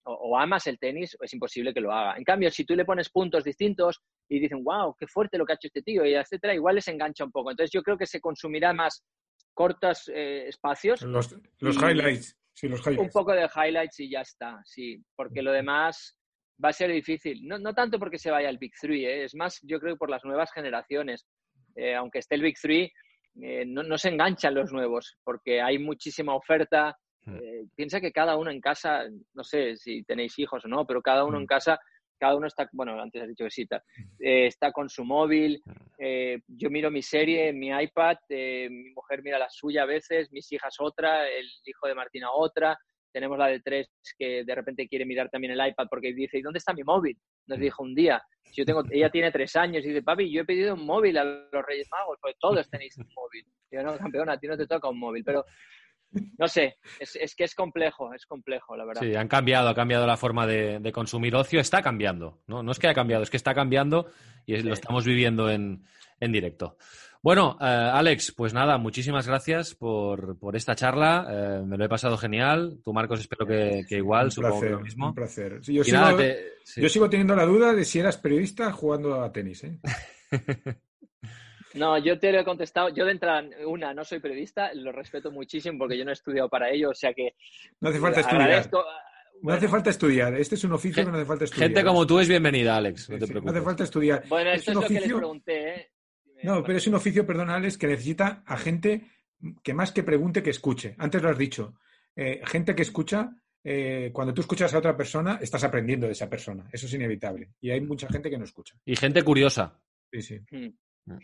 o, amas el tenis, es imposible que lo haga. En cambio, si tú le pones puntos distintos y dicen, wow, qué fuerte lo que ha hecho este tío, y etcétera, igual les engancha un poco. Entonces, yo creo que se consumirá más cortos eh, espacios. Los, highlights. Sí, los highlights. Un poco de highlights y ya está, sí. Porque lo demás va a ser difícil. No, no tanto porque se vaya el Big Three, ¿eh? es más, yo creo, por las nuevas generaciones. Eh, aunque esté el Big Three, no, no se enganchan los nuevos, porque hay muchísima oferta, Mm. Eh, piensa que cada uno en casa, no sé si tenéis hijos o no, pero cada uno en mm. casa, cada uno está, bueno, antes has dicho que sí, eh, está con su móvil. Eh, yo miro mi serie mi iPad, mi mujer mira la suya a veces, mis hijas otra, el hijo de Martina otra. Tenemos la de tres que de repente quiere mirar también el iPad porque dice, ¿y dónde está mi móvil? Nos dijo un día. Yo tengo, ella tiene tres años y dice, papi, yo he pedido un móvil a los Reyes Magos, porque todos tenéis un móvil. no, campeona, a ti no te toca un móvil. Pero no sé, es, que es complejo, es complejo, la verdad. Sí, han cambiado, ha cambiado la forma de, consumir ocio, está cambiando, ¿no? No es que haya cambiado, es que está cambiando y lo estamos viviendo en, directo. Bueno, eh, Alex, pues nada, muchísimas gracias por, esta charla. Eh, me lo he pasado genial. Tú, Marcos, espero que, igual, supongo lo mismo. Un placer. yo, sigo, yo, sigo, teniendo la duda de si eras periodista jugando a tenis. ¿eh? No, yo te lo he contestado. Yo de entrada, una, no soy periodista, lo respeto muchísimo porque yo no he estudiado para ello, o sea que. No hace falta estudiar. no hace falta estudiar. Este es un oficio que no hace falta estudiar. Gente como tú es bienvenida, Alex. No, te no hace falta estudiar. Bueno, esto es, lo que les pregunté. ¿eh? No, pero es un oficio, perdón, Alex, que necesita a gente que más que pregunte, que escuche. Antes lo has dicho. Eh, gente que escucha, eh, cuando tú escuchas a otra persona, estás aprendiendo de esa persona. Eso es inevitable. Y hay mucha gente que no escucha. Y gente curiosa. Sí, sí. Hmm. Mm.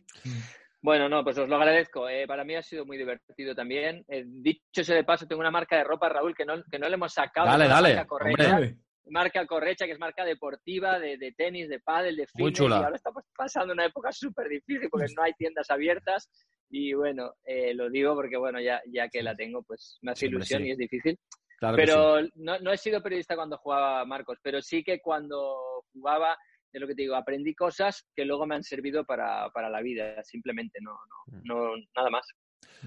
Bueno, no, pues os lo agradezco. Eh, para mí ha sido muy divertido también. Eh, dicho ese de paso, tengo una marca de ropa, Raúl, que no, que no le hemos sacado. Dale, dale. Marca Correcha, marca Correcha, que es marca deportiva, de, tenis, de pádel, de fitness. Muy chula. Y ahora estamos pasando una época súper difícil porque no hay tiendas abiertas. Y bueno, eh, lo digo porque, bueno, ya, ya que la tengo, pues me hace ilusión y es difícil. pero no, no he sido periodista cuando jugaba Marcos, pero sí que cuando jugaba de lo que te digo, aprendí cosas que luego me han servido para, la vida, simplemente, no, no, mm. no, nada más.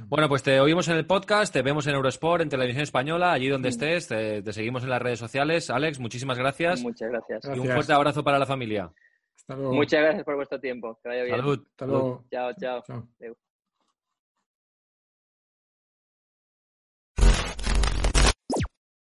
Bueno, pues te oímos en el podcast, te vemos en Eurosport, en Televisión Española, allí donde estés, te, seguimos en las redes sociales. Alex, muchísimas gracias. Muchas gracias. Y un fuerte abrazo para la familia. Muchas gracias por vuestro tiempo. Que vaya bien. Salud. Hasta luego. Chao, chao. chao.